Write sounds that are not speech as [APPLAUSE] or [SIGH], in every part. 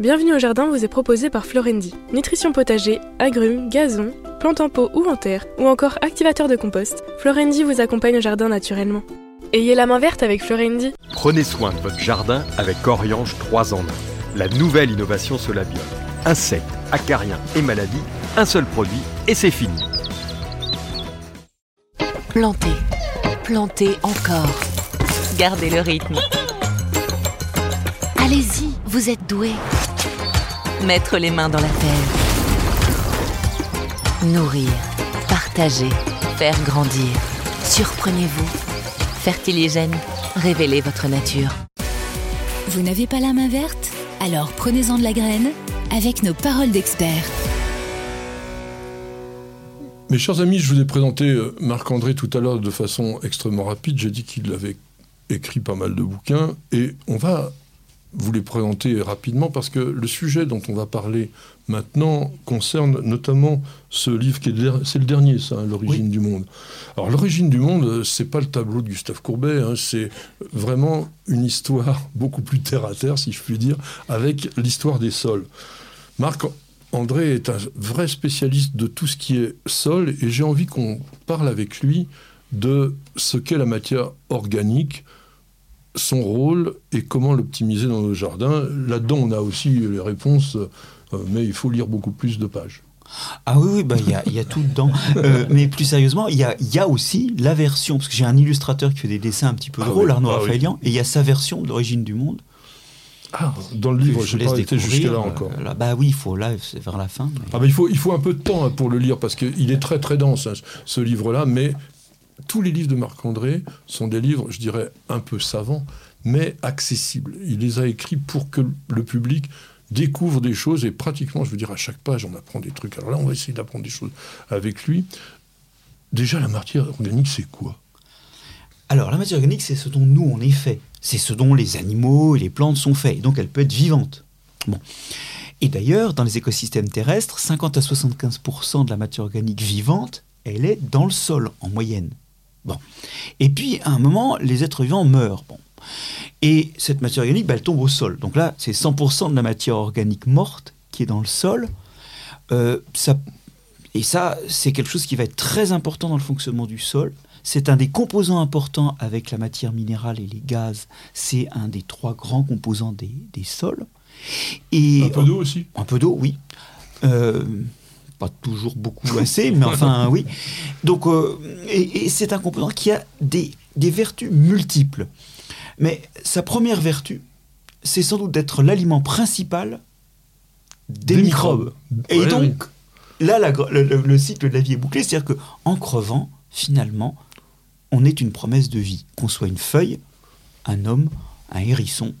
Bienvenue au jardin vous est proposé par Florendi. Nutrition potager, agrumes, gazon, plantes en pot ou en terre, ou encore activateur de compost, Florendi vous accompagne au jardin naturellement. Ayez la main verte avec Florendi. Prenez soin de votre jardin avec Oriange 3 en 1. La nouvelle innovation Solabium. Insectes, acariens et maladies, un seul produit et c'est fini. Plantez, plantez encore. Gardez le rythme. Allez-y, vous êtes doués. Mettre les mains dans la terre. Nourrir, partager, faire grandir. Surprenez-vous. Fertiligène, révélez votre nature. Vous n'avez pas la main verte? Alors prenez-en de la graine avec nos paroles d'experts. Mes chers amis, je vous ai présenté euh, Marc-André tout à l'heure de façon extrêmement rapide. J'ai dit qu'il avait écrit pas mal de bouquins et on va vous les présenter rapidement parce que le sujet dont on va parler maintenant concerne notamment ce livre qui est c'est le dernier ça hein, l'origine du monde. Alors l'origine du monde euh, c'est pas le tableau de Gustave Courbet hein, c'est vraiment une histoire [LAUGHS] beaucoup plus terre à terre si je puis dire avec l'histoire des sols. Marc André est un vrai spécialiste de tout ce qui est sol et j'ai envie qu'on parle avec lui de ce qu'est la matière organique, son rôle et comment l'optimiser dans nos jardins. Là-dedans, on a aussi les réponses, euh, mais il faut lire beaucoup plus de pages. Ah oui, oui, bah il y, a tout dedans. [LAUGHS] Euh, mais plus sérieusement, il y a, y a, aussi la version, parce que j'ai un illustrateur qui fait des dessins un petit peu ah drôles, Arnaud ah Raphaëlian, et il y a sa version d'origine du monde. Ah, dans le livre, je n'ai pas été jusque-là encore. Euh, bah oui, il faut là, c'est vers la fin. Ah bah il faut, il faut un peu de temps hein, pour le lire parce qu'il est très très dense hein, ce livre-là, mais tous les livres de Marc-André sont des livres, je dirais, un peu savants, mais accessibles. Il les a écrits pour que le public découvre des choses et pratiquement, je veux dire, à chaque page, on apprend des trucs. Alors là, on va essayer d'apprendre des choses avec lui. Déjà, la matière organique, c'est quoi? Alors, la matière organique, c'est ce dont nous, on est fait. C'est ce dont les animaux et les plantes sont faits. donc, elle peut être vivante. Bon. Et d'ailleurs, dans les écosystèmes terrestres, 50 à 75% de la matière organique vivante, elle est dans le sol, en moyenne. Bon. Et puis, à un moment, les êtres vivants meurent. Bon. Et cette matière organique, bah, elle tombe au sol. Donc là, c'est 100% de la matière organique morte qui est dans le sol. Euh, ça, et ça, c'est quelque chose qui va être très important dans le fonctionnement du sol. C'est un des composants importants avec la matière minérale et les gaz. C'est un des trois grands composants des, des sols. Et, un peu d'eau aussi Un peu d'eau, oui. Euh, pas toujours beaucoup assez, mais enfin [LAUGHS] oui. Donc, euh, et, c'est un composant qui a des, des, vertus multiples. Mais sa première vertu, c'est sans doute d'être l'aliment principal des, microbes. Et donc, là, le, cycle de la vie est bouclé, c'est-à-dire qu'en crevant, finalement, on est une promesse de vie, qu'on soit une feuille, un homme, un hérisson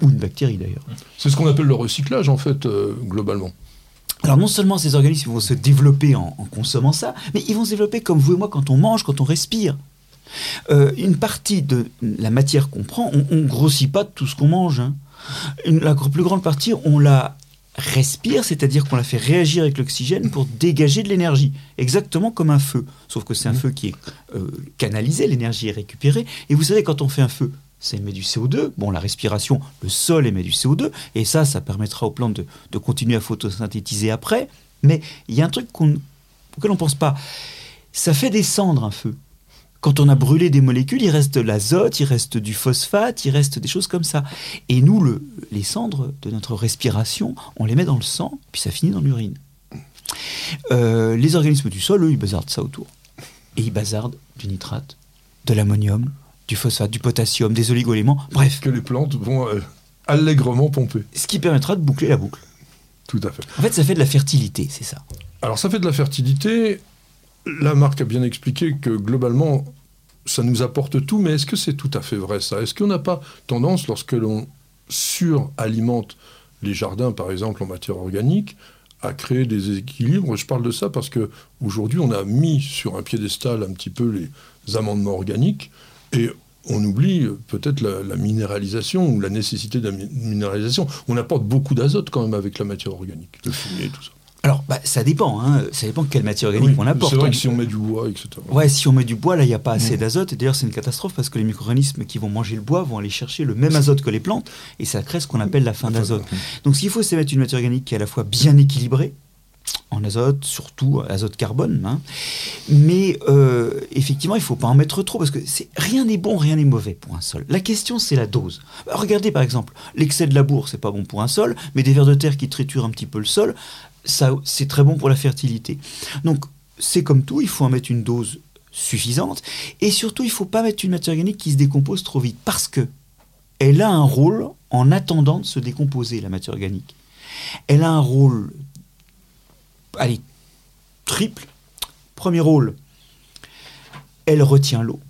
ou une bactérie d'ailleurs. C'est ce qu'on appelle le recyclage en fait, euh, globalement. Alors non seulement ces organismes vont se développer en, consommant ça, mais ils vont se développer comme vous et moi quand on mange, quand on respire. Euh, une partie de la matière qu'on prend, on ne grossit pas de tout ce qu'on mange. Hein. la plus grande partie, on la respire, c'est-à-dire qu'on la fait réagir avec l'oxygène pour dégager de l'énergie, exactement comme un feu. Sauf que c'est un mmh. feu qui est euh, canalisé, l'énergie est récupérée. Et vous savez, quand on fait un feu, ça émet du CO2. Bon, la respiration, le sol émet du CO2, et ça, ça permettra aux plantes de, continuer à photosynthétiser après. Mais il y a un truc qu'on, auquel on ne pense pas. Ça fait descendre un feu. Quand on a brûlé des molécules, il reste de l'azote, il reste du phosphate, il reste des choses comme ça. Et nous, le, les cendres de notre respiration, on les met dans le sang, puis ça finit dans l'urine. Euh, les organismes du sol, eux, ils bazardent ça autour. Et ils bazardent du nitrate, de l'ammonium, du phosphate, du potassium, des oligoéléments, bref. Que les plantes vont euh, allègrement pomper. Ce qui permettra de boucler la boucle. Tout à fait. En fait, ça fait de la fertilité, c'est ça. Alors, ça fait de la fertilité. La marque a bien expliqué que globalement, ça nous apporte tout, mais est-ce que c'est tout à fait vrai ça? Est-ce qu'on n'a pas tendance, lorsque l'on suralimente les jardins, par exemple, en matière organique, à créer des équilibres? Je parle de ça parce que aujourd'hui, on a mis sur un piédestal un petit peu les amendements organiques, et on oublie peut-être la, minéralisation ou la nécessité de la minéralisation. On apporte beaucoup d'azote quand même avec la matière organique, le fumier, tout ça. Alors, bah, ça dépend. Hein. Ça dépend quelle matière organique Oui, on apporte. C'est vrai On- que si on met du bois, etc. Ouais, si on met du bois, là, il n'y a pas assez Mm. d'azote. Et d'ailleurs, c'est une catastrophe parce que les micro-organismes qui vont manger le bois vont aller chercher le même azote que les plantes et ça crée ce qu'on appelle la fin d'azote. Donc, ce qu'il faut, c'est mettre une matière organique qui est à la fois bien équilibrée, en azote, surtout azote carbone. hein. Mais euh, effectivement, il ne faut pas en mettre trop parce que rien n'est bon, rien n'est mauvais pour un sol. La question, c'est la dose. Bah, regardez par exemple, l'excès de labour, c'est pas bon pour un sol, mais des vers de terre qui triturent un petit peu le sol, ça, c'est très bon pour la fertilité. Donc, c'est comme tout, il faut en mettre une dose suffisante. Et surtout, il ne faut pas mettre une matière organique qui se décompose trop vite parce que elle a un rôle en attendant de se décomposer, la matière organique. Elle a un rôle, allez, triple. Premier rôle, elle retient l'eau.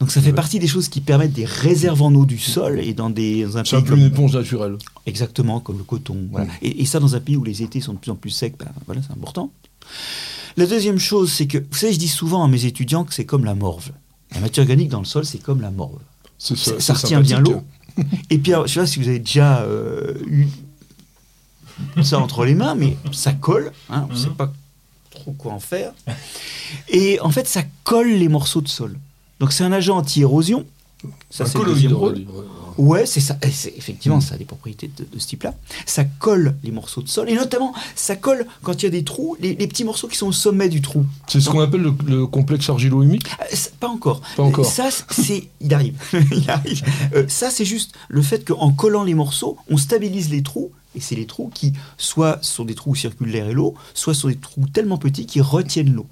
Donc ça fait Ouais. partie des choses qui permettent des réserves en eau du sol et dans des dans un C'est un pays peu une éponge naturelle. Exactement, comme le coton. Voilà. Mm. Et, et ça, dans un pays où les étés sont de plus en plus secs, ben, voilà, c'est important. La deuxième chose, c'est que, vous savez, je dis souvent à mes étudiants que c'est comme la morve. La matière organique dans le sol, c'est comme la morve. Ça, retient bien l'eau. Et puis, alors, je sais pas si vous avez déjà euh, eu ça entre les mains, mais ça colle. hein, on ne sait pas trop quoi en faire. Et en fait, ça colle les morceaux de sol. Donc, c'est un agent anti-érosion. Ça, c'est le deuxième rôle. ouais. C'est ça. Effectivement, ça a des propriétés de, de ce type-là. Ça colle les morceaux de sol. Et notamment, ça colle quand il y a des trous, les, les petits morceaux qui sont au sommet du trou. C'est ce qu'on appelle le, le complexe argilo-humique? Euh, Pas encore. Pas encore. Ça, c'est. Il arrive. [LAUGHS] il arrive. Euh, ça, c'est juste le fait qu'en collant les morceaux, on stabilise les trous. Et c'est les trous qui, soit sont des trous où circule l'air et l'eau, soit sont des trous tellement petits qui retiennent l'eau.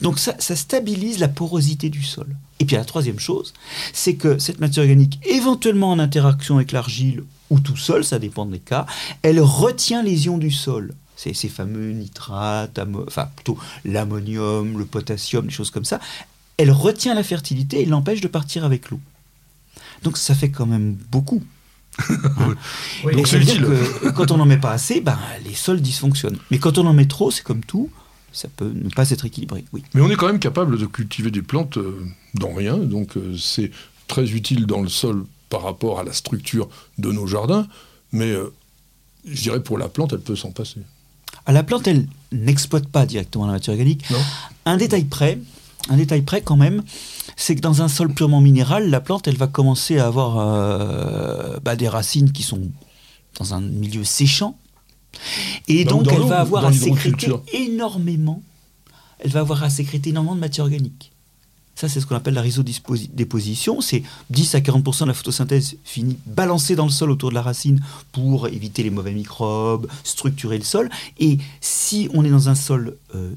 Donc ça, ça stabilise la porosité du sol. Et puis la troisième chose, c'est que cette matière organique, éventuellement en interaction avec l'argile ou tout seul, ça dépend des cas, elle retient les ions du sol. Ces fameux nitrates, enfin plutôt l'ammonium, le potassium, des choses comme ça. Elle retient la fertilité et l'empêche de partir avec l'eau. Donc ça fait quand même beaucoup. [LAUGHS] Hein. Donc c'est que quand on n'en met pas assez, ben, les sols dysfonctionnent. Mais quand on en met trop, c'est comme tout, ça peut ne pas être équilibré. Oui. Mais on est quand même capable de cultiver des plantes euh, dans rien, donc euh, c'est très utile dans le sol par rapport à la structure de nos jardins, mais euh, je dirais pour la plante, elle peut s'en passer. À la plante, elle n'exploite pas directement la matière organique. Non Un détail près, un détail près quand même, c'est que dans un sol purement minéral, la plante, elle va commencer à avoir euh, bah, des racines qui sont dans un milieu séchant. Et donc, elle va avoir à sécréter énormément. Elle va avoir à sécréter énormément de matière organique. Ça, c'est ce qu'on appelle la rhizodéposition. C'est 10 à 40% de la photosynthèse finit balancée dans le sol autour de la racine pour éviter les mauvais microbes, structurer le sol. Et si on est dans un sol, euh,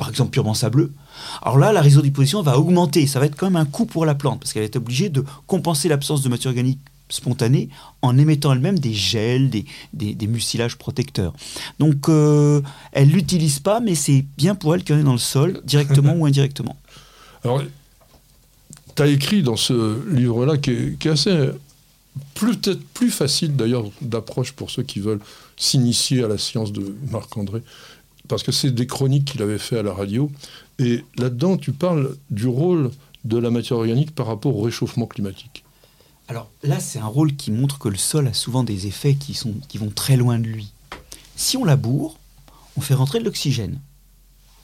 par exemple, purement sableux, alors là, la rhizodéposition va augmenter. Ça va être quand même un coût pour la plante parce qu'elle est obligée de compenser l'absence de matière organique spontanée en émettant elle-même des gels, des, des, mucilages protecteurs. Donc, euh, elle l'utilise pas, mais c'est bien pour elle qu'il y en ait dans le sol, directement ou indirectement. [LAUGHS] Alors, tu as écrit dans ce livre-là, qui est, qui est assez, peut-être plus facile d'ailleurs d'approche pour ceux qui veulent s'initier à la science de Marc-André, parce que c'est des chroniques qu'il avait fait à la radio. Et là-dedans, tu parles du rôle de la matière organique par rapport au réchauffement climatique. Alors là, c'est un rôle qui montre que le sol a souvent des effets qui, sont, qui vont très loin de lui. Si on laboure, on fait rentrer de l'oxygène.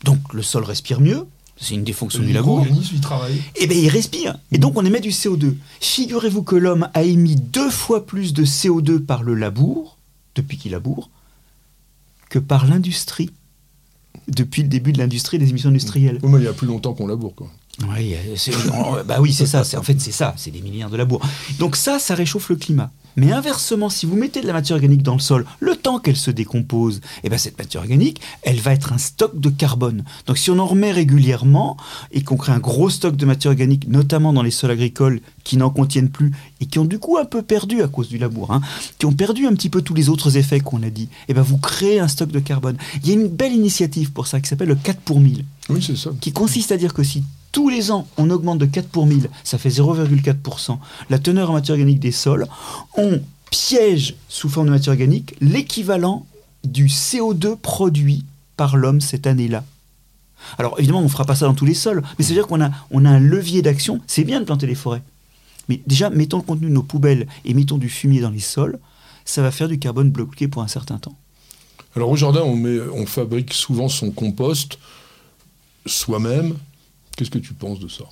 Donc le sol respire mieux, c'est une des fonctions du labour. il travaille. Eh bien, il respire. Et donc, on émet du CO2. Figurez-vous que l'homme a émis deux fois plus de CO2 par le labour, depuis qu'il laboure, que par l'industrie, depuis le début de l'industrie des émissions industrielles. Mais il y a plus longtemps qu'on laboure. Quoi. Oui, c'est- bah oui, c'est ça. C'est en fait c'est ça. C'est des milliards de labour. Donc ça, ça réchauffe le climat. Mais inversement, si vous mettez de la matière organique dans le sol, le temps qu'elle se décompose, eh ben cette matière organique, elle va être un stock de carbone. Donc si on en remet régulièrement et qu'on crée un gros stock de matière organique, notamment dans les sols agricoles qui n'en contiennent plus et qui ont du coup un peu perdu à cause du labour, hein, qui ont perdu un petit peu tous les autres effets qu'on a dit, eh ben vous créez un stock de carbone. Il y a une belle initiative pour ça qui s'appelle le 4 pour 1000 Oui, c'est ça. qui consiste à dire que si tous les ans on augmente de 4 pour 1000, ça fait 0,4%, la teneur en matière organique des sols, on piège sous forme de matière organique l'équivalent du CO2 produit par l'homme cette année-là. Alors évidemment, on ne fera pas ça dans tous les sols, mais ça veut dire qu'on a, un levier d'action. C'est bien de planter les forêts. Mais déjà, mettons le contenu de nos poubelles et mettons du fumier dans les sols, ça va faire du carbone bloqué pour un certain temps. Alors au jardin, on fabrique souvent son compost soi-même. Qu'est-ce que tu penses de ça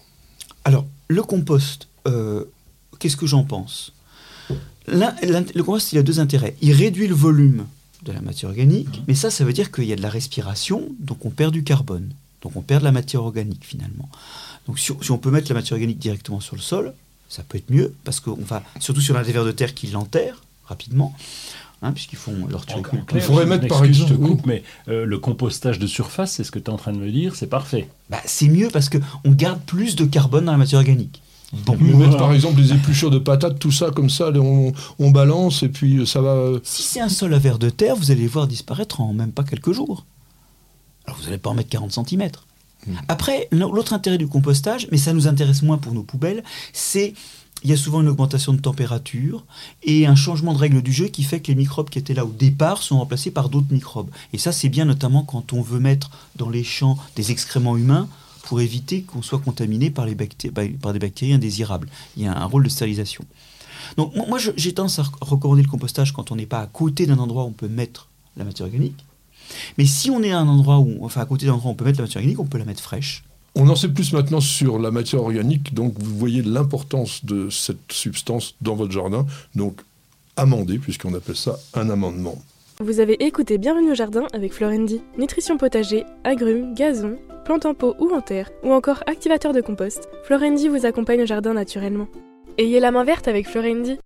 Alors, le compost, euh, qu'est-ce que j'en pense? Le compost, il a deux intérêts. Il réduit le volume de la matière organique, mais ça, ça veut dire qu'il y a de la respiration, donc on perd du carbone. Donc on perd de la matière organique finalement. Donc si, si on peut mettre la matière organique directement sur le sol, ça peut être mieux, parce qu'on va, surtout si on a des vers de terre qui l'enterrent rapidement, hein, puisqu'ils font leur. Il faudrait mettre, par Excuse, je te exemple- coupe, mais euh, le compostage de surface, c'est ce que tu es en train de me dire, c'est parfait. Bah, c'est mieux parce qu'on garde plus de carbone dans la matière organique. Bon, Mais mettre Voilà. par exemple des épluchures de patates, tout ça comme ça, on, on balance et puis ça va. euh, Si c'est un sol à vers de terre, vous allez les voir disparaître en même pas quelques jours. Alors vous n'allez pas en mettre 40 cm. Après, l'autre intérêt du compostage, mais ça nous intéresse moins pour nos poubelles, c'est il y a souvent une augmentation de température et un changement de règle du jeu qui fait que les microbes qui étaient là au départ sont remplacés par d'autres microbes. Et ça, c'est bien notamment quand on veut mettre dans les champs des excréments humains pour éviter qu'on soit contaminé par, bah, des bactéries indésirables. Il y a un rôle de stérilisation. Donc moi, j'ai tendance à rec- recommander le compostage quand on n'est pas à côté d'un endroit où on peut mettre la matière organique. Mais si on est à un endroit où, enfin à côté d'un endroit où on peut mettre la matière organique, on peut la mettre fraîche. On en sait plus maintenant sur la matière organique, donc vous voyez l'importance de cette substance dans votre jardin. Donc amender, puisqu'on appelle ça un amendement. Vous avez écouté Bienvenue au jardin avec Florendi. Nutrition potager, agrumes, gazon, plantes en pot ou en terre, ou encore activateur de compost, Florendi vous accompagne au jardin naturellement. Ayez la main verte avec Florendi.